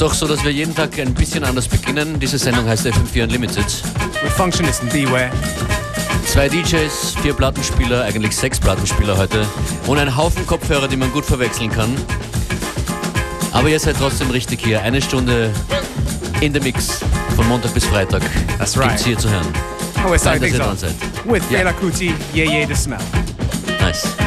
ist doch so, dass wir jeden Tag ein bisschen anders beginnen. Diese Sendung heißt FM4 Unlimited. With Functionist and Beware. Zwei DJs, vier Plattenspieler, eigentlich sechs Plattenspieler heute und ein Haufen Kopfhörer, die man gut verwechseln kann. Aber ihr seid trotzdem richtig hier. Eine Stunde in der Mix von Montag bis Freitag. That's right. Gibt's hier zu hören. Starting Fein, dass ihr dran seid. with Yeah. Fela Kuti, Yeah Yeah The Smell. Nice.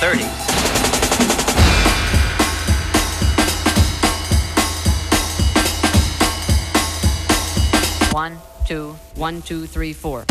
30s. One, two, one, two, three, four.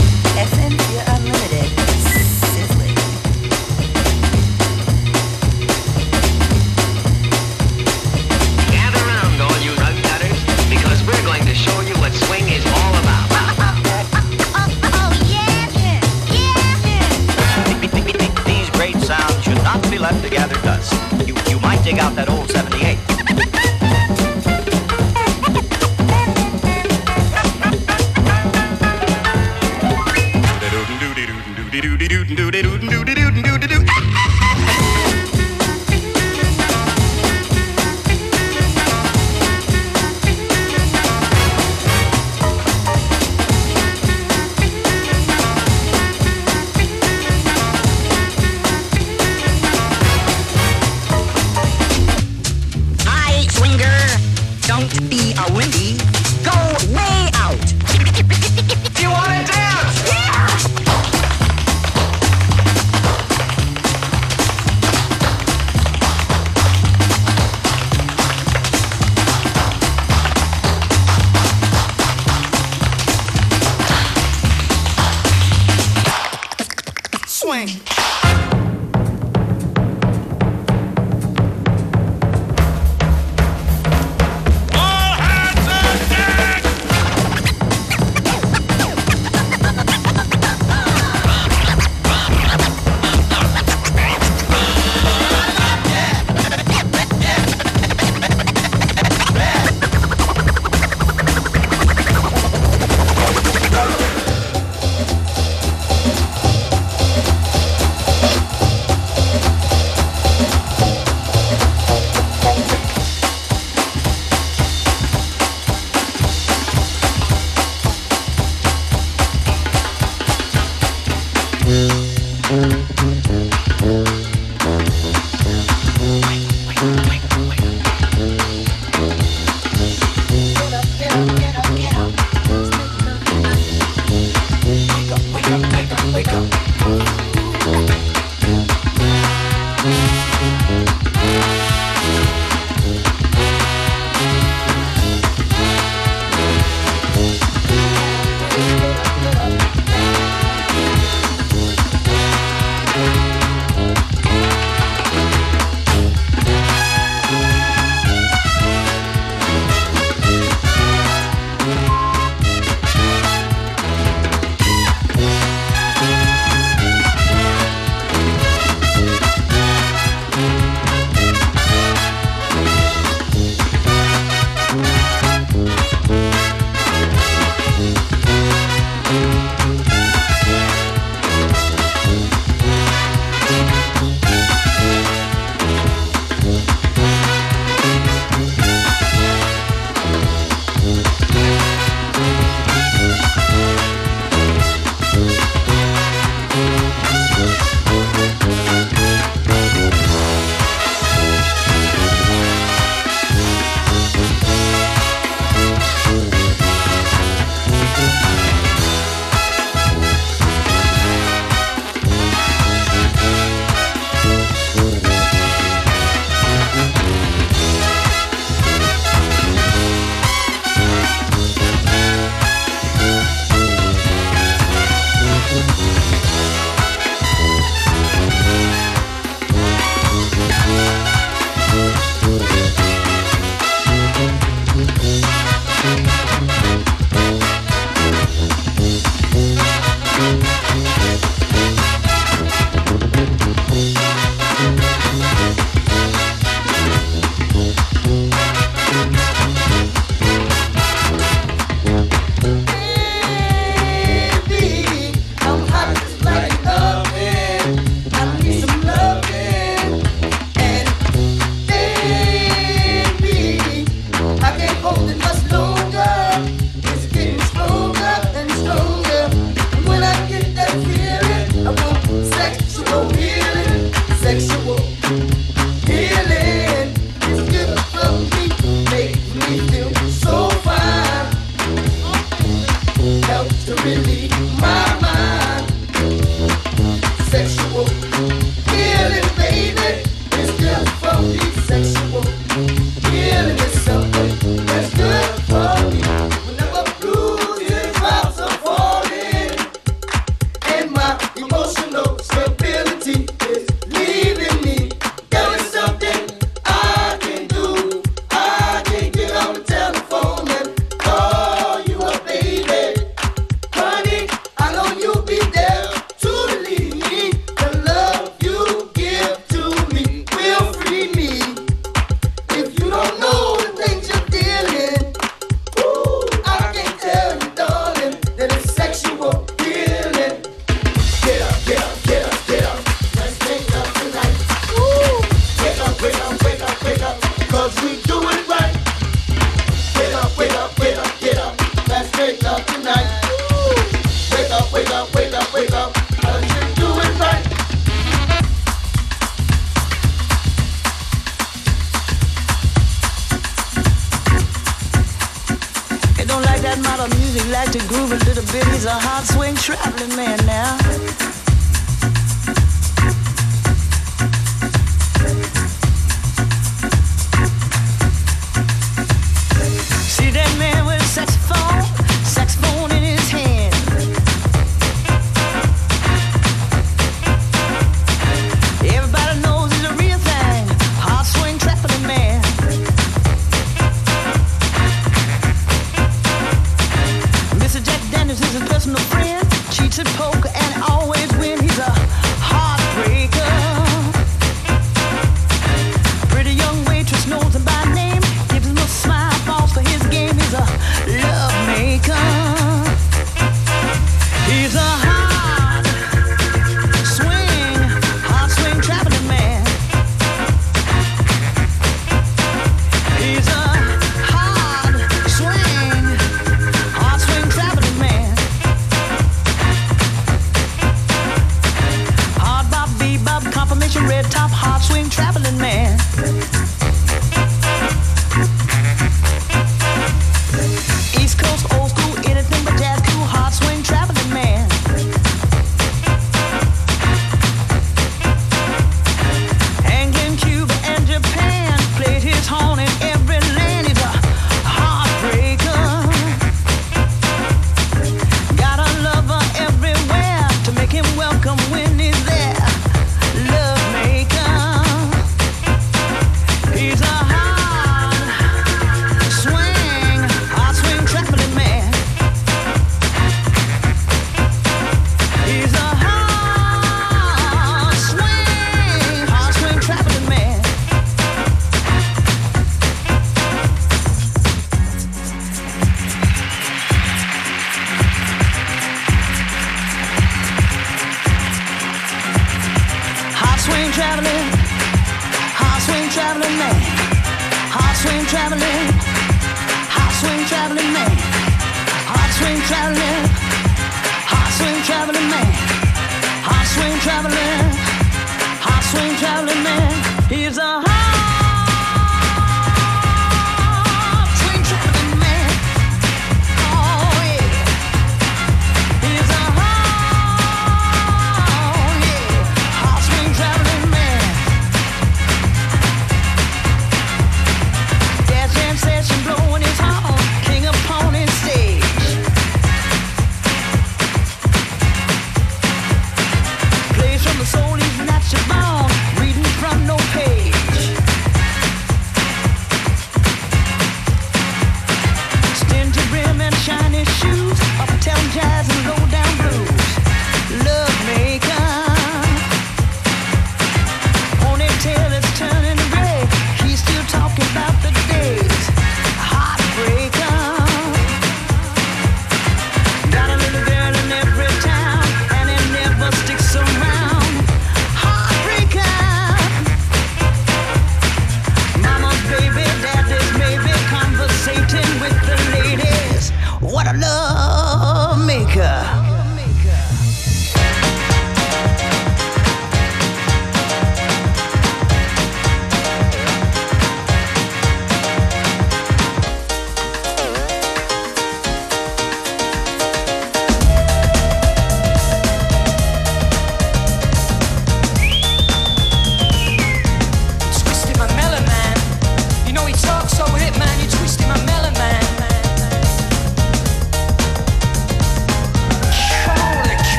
Traveling man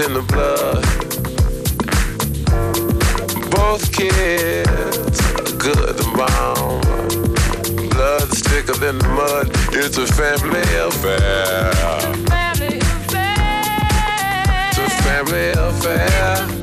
it's in the blood. Both kids are good mom. Blood's thicker than the mud. It's a family affair. It's a family affair.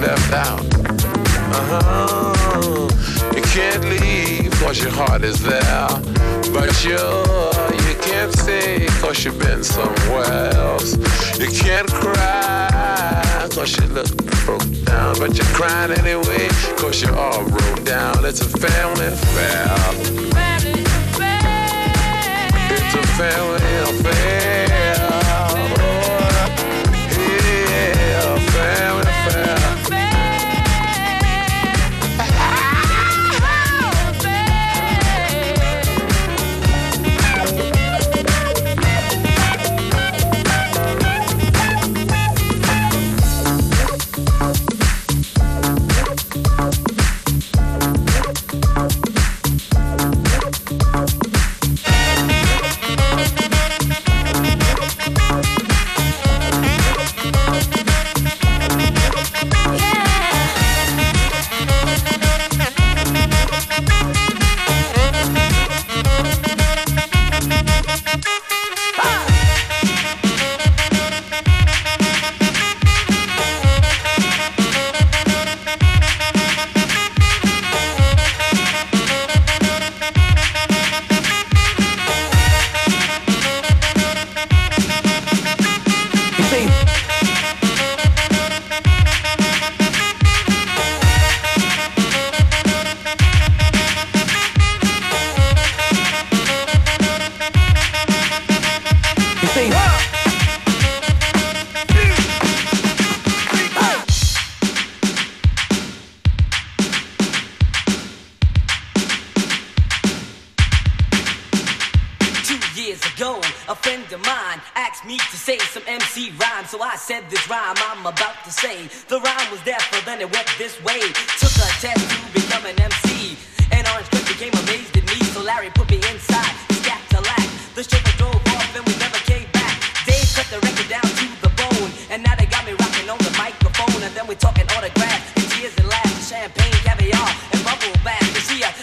Left out. Uh-huh. You can't leave cause your heart is there. But you, you can't stay cause you've been somewhere else. You can't cry cause you look broke down. But you're crying anyway cause you're all broke down. It's a family affair. It's a family affair.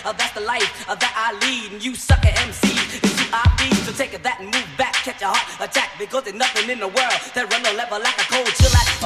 Uh, that's the life uh, that I lead, and you suck a MC It's who So take that and move back, catch a heart attack, because there's nothing in the world that run no level like a cold chill. I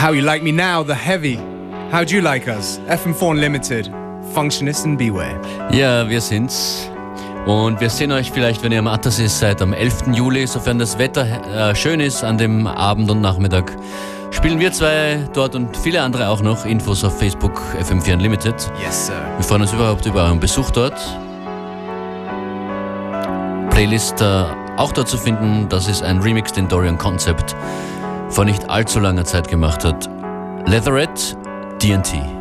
How You Like Me Now, The Heavy. How'd you like us? FM4 Unlimited. Functionist and Beware. Ja, wir sind's. Und wir sehen euch vielleicht, wenn ihr am Attersee seid, am 11. Juli, sofern das Wetter äh, schön ist an dem Abend und Nachmittag. Spielen wir zwei dort und viele andere auch noch. Infos auf Facebook FM4 Unlimited. Yes, sir. Wir freuen uns überhaupt über euren Besuch dort. Playlist äh, auch dort zu finden. Das ist ein Remix, den Dorian Concept vor nicht allzu langer Zeit gemacht hat. Leatherette DT.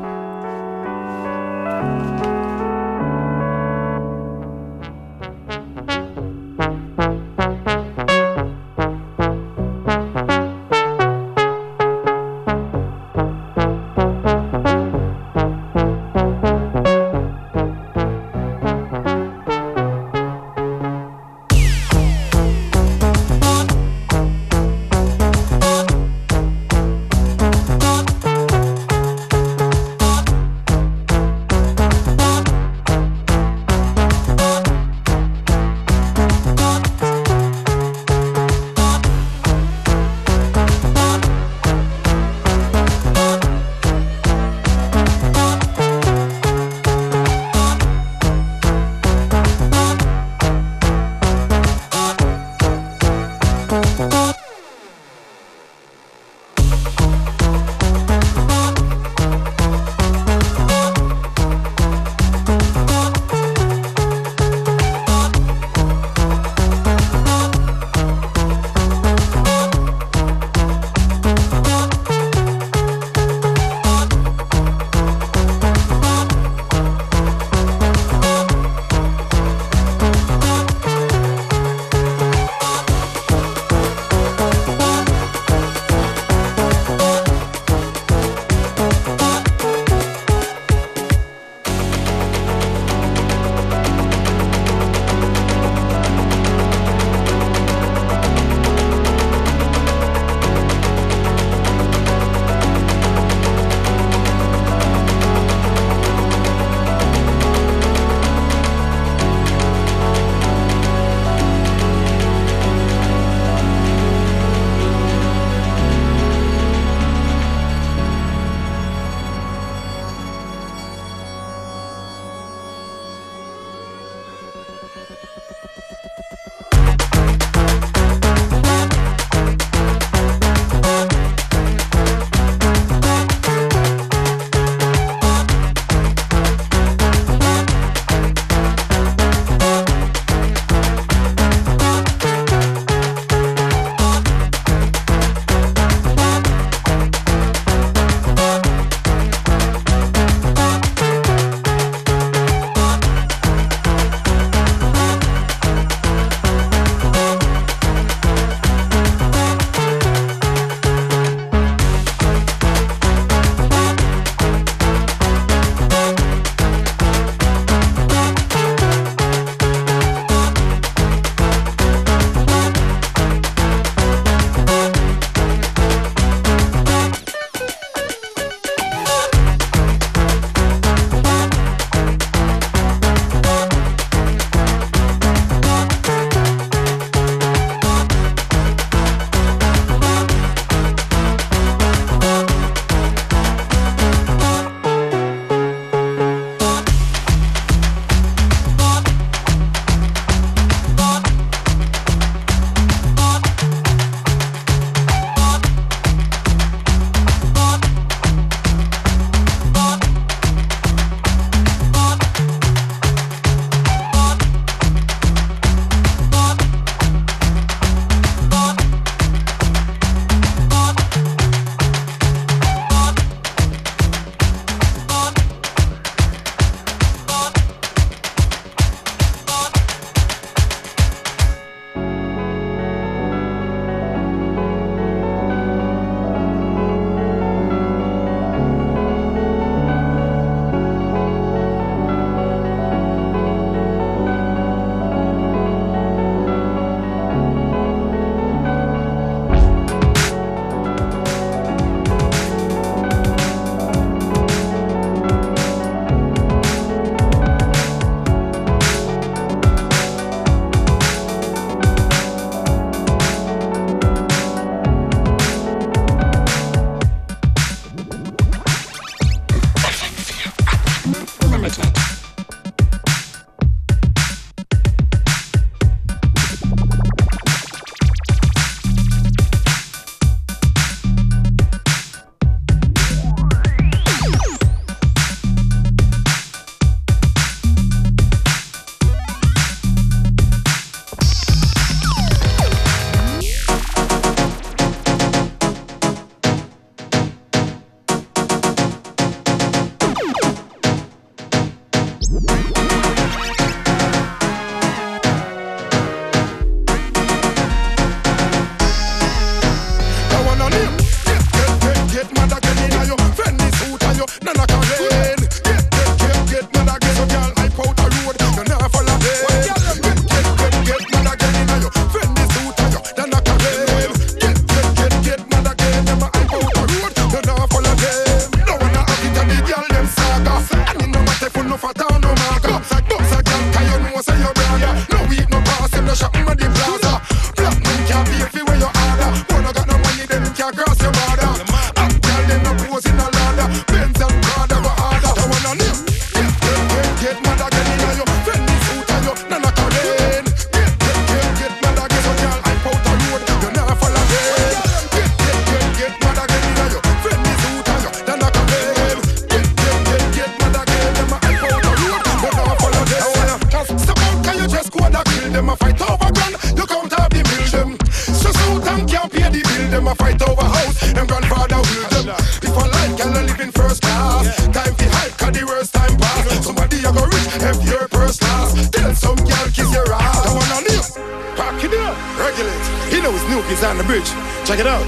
Milky's on the bridge. Check it out.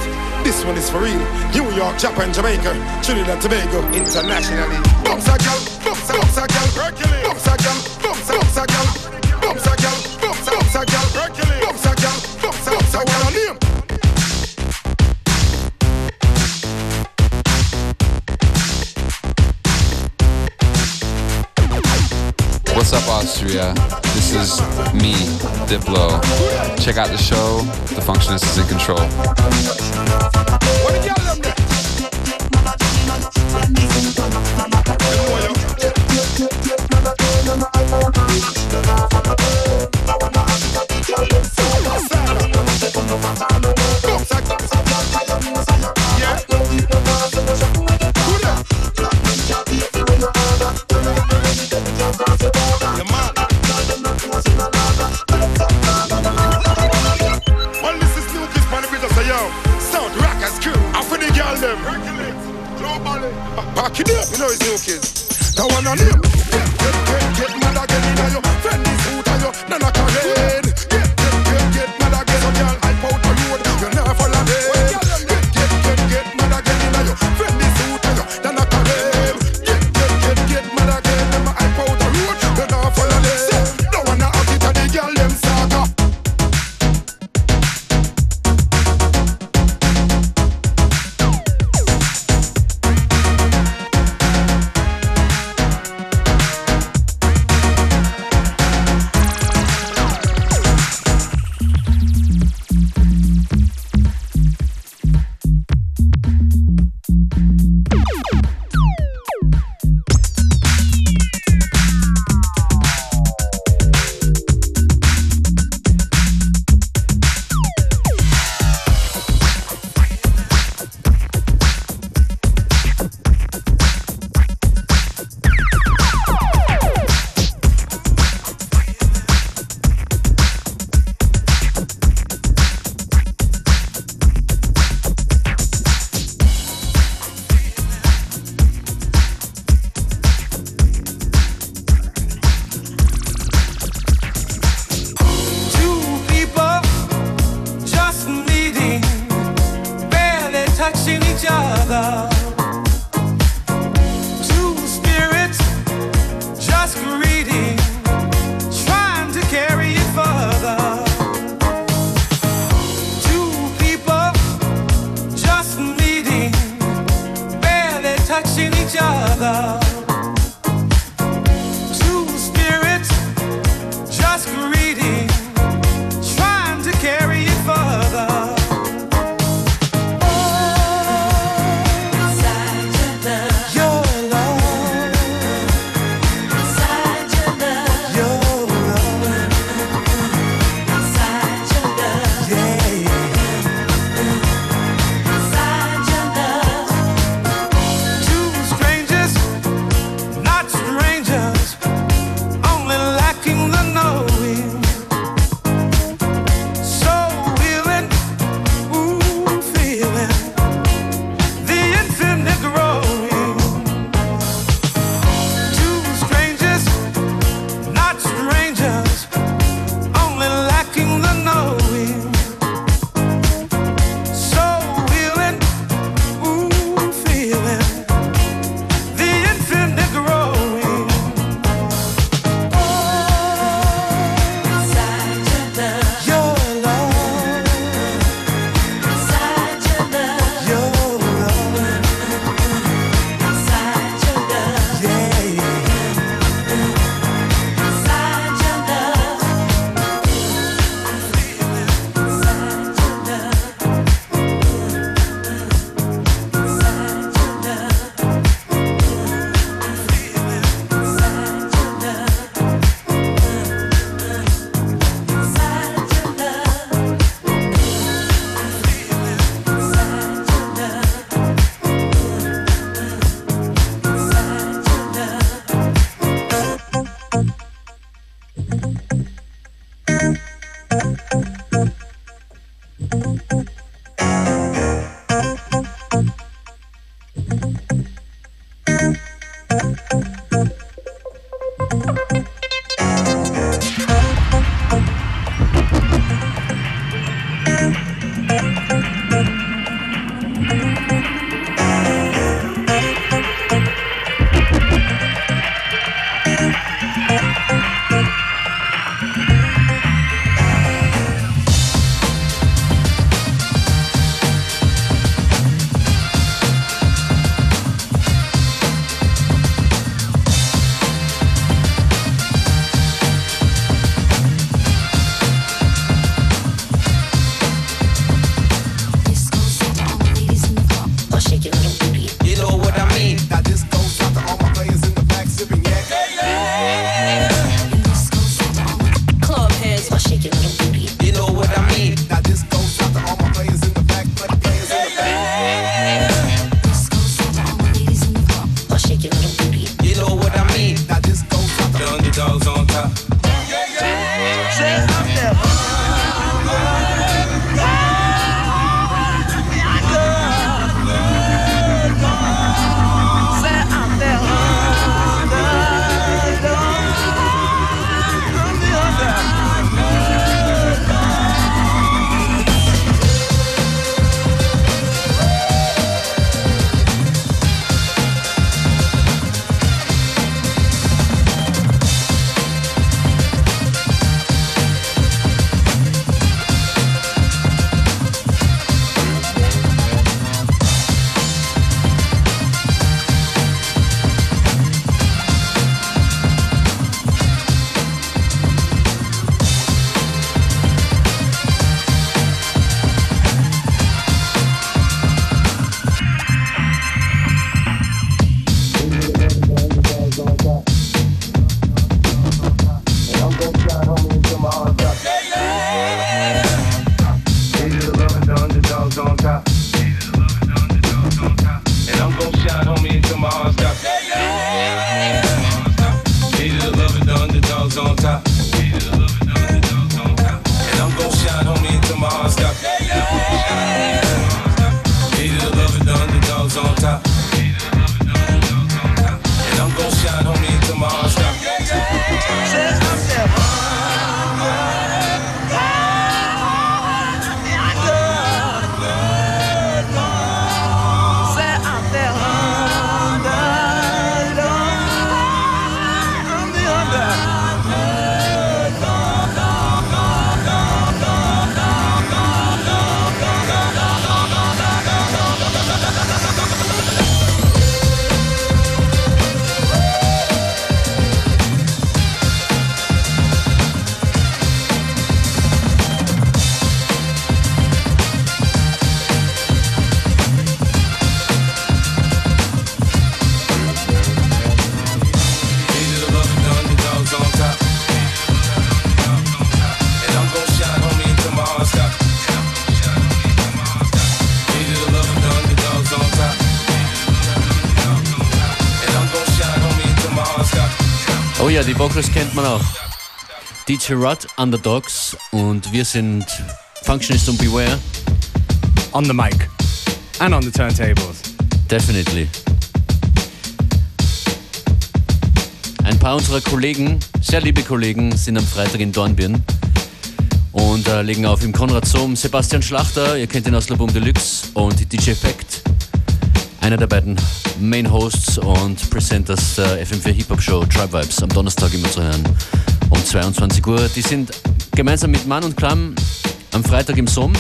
This one is for real. New York, Japan, Jamaica, Trinidad, Tobago, internationally. Bumps a gal, bumps a bumps a gal, bumps a gal, bumps a bumps a gal, bumps a gal, bumps a bumps a gal, bumps a gal, bumps a bumps a gal. What's up, Austria? This is me, Diplo. Check out the show. The Functionist is in control. no name. DJ Rod, Underdogs und wir sind Functionist und Beware. On the mic. And on the turntables. Definitely. Ein paar unserer Kollegen, sehr liebe Kollegen, sind am Freitag in Dornbirn und äh, legen auf im Konrad Sohm Sebastian Schlachter, ihr kennt ihn aus Labum Deluxe und DJ Effect, einer der beiden Main Hosts und Presenters der FM4 Hip Hop Show Tribe Vibes am Donnerstag immer zu hören um 22 Uhr. Die sind gemeinsam mit Mann und Klamm am Freitag im Sohm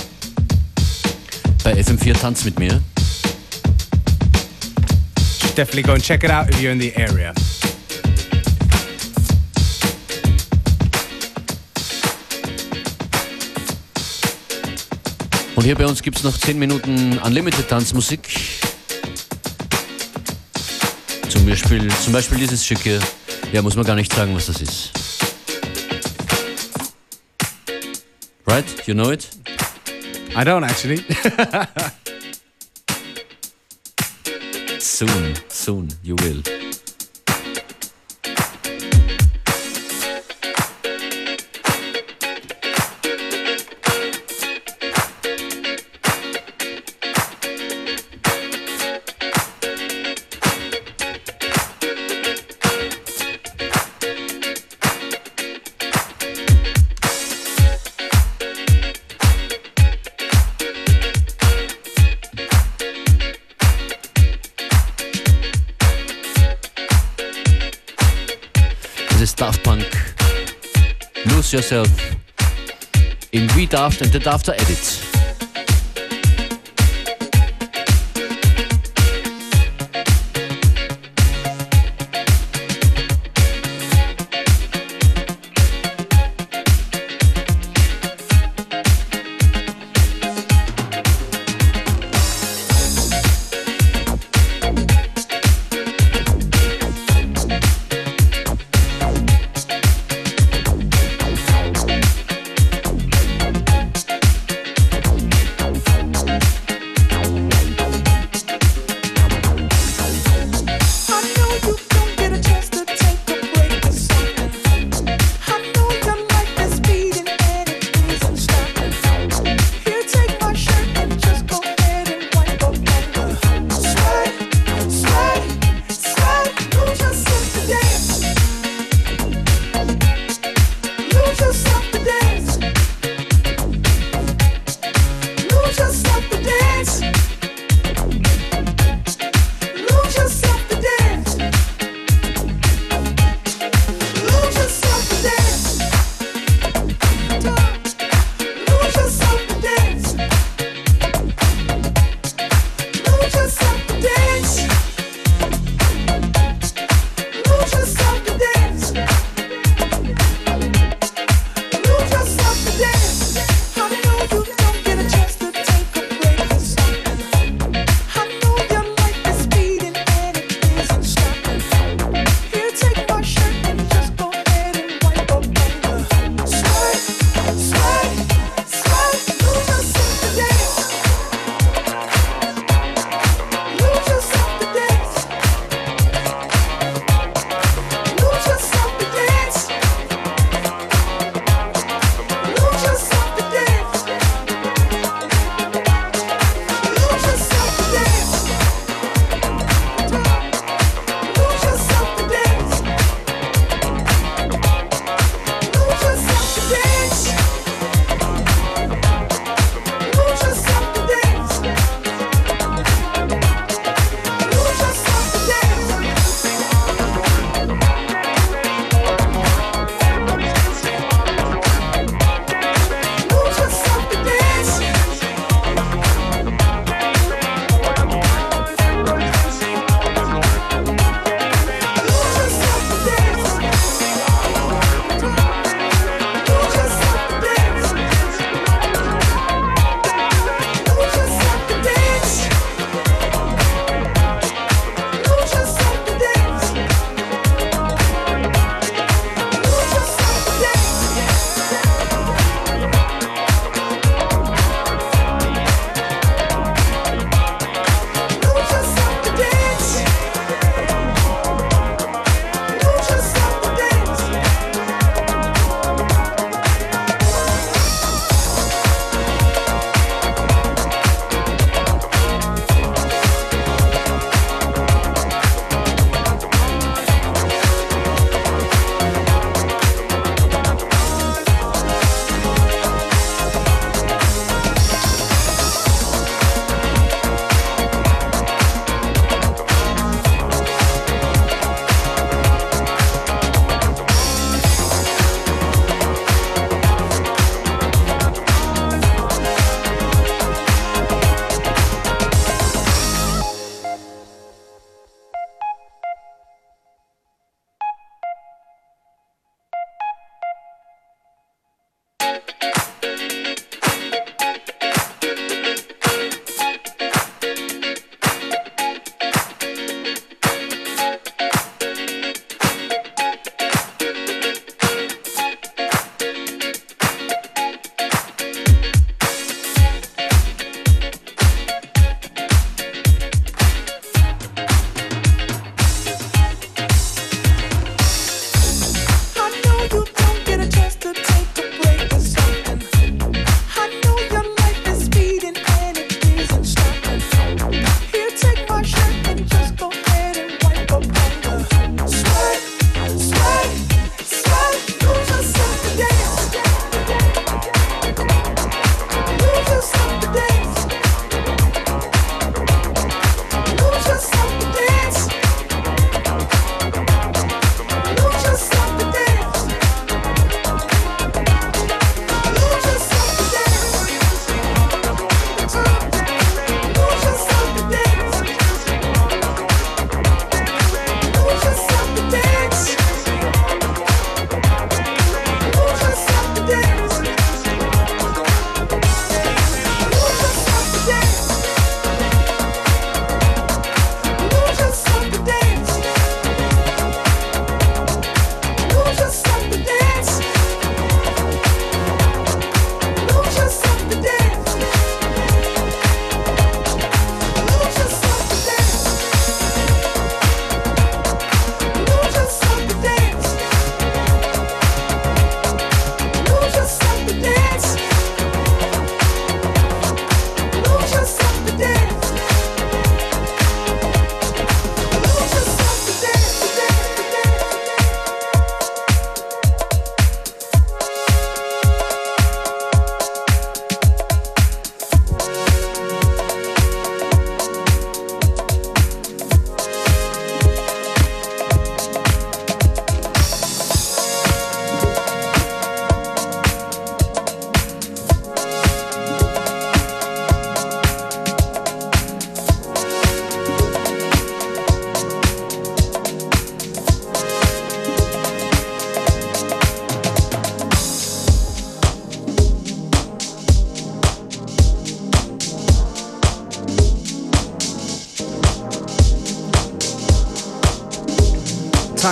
bei FM4 Tanz mit mir. Definitely go and check it out if you're in the area. Und hier bei uns gibt es noch 10 Minuten Unlimited Tanzmusik. Zum Beispiel, zum Beispiel dieses Stück hier. Ja, muss man gar nicht sagen, was das ist. Right? You know it? I don't actually. Soon, soon, you will. Yourself. In We Daft and the Dafter Edit.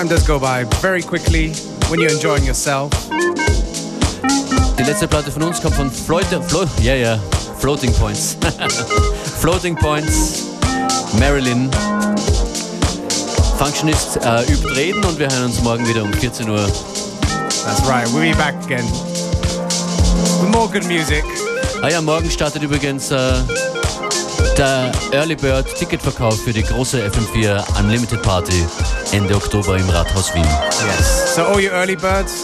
Time does go by very quickly when you're enjoying yourself. Die letzte Platte von uns kommt von Floyd, Flo, ja, ja, Floating Points. Floating Points, Marilyn. Functionist äh, übt reden und wir hören uns morgen wieder um 14 Uhr. That's right, we'll be back again with more good music. Ah ja, morgen startet übrigens äh, der Early Bird Ticketverkauf für die große FM4 Unlimited Party Ende Oktober im Rathaus Wien. Yes. So all you early birds,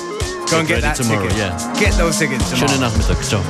go and Get get that tomorrow, ticket. yeah. Get those tickets tomorrow. Schönen Nachmittag. Ciao.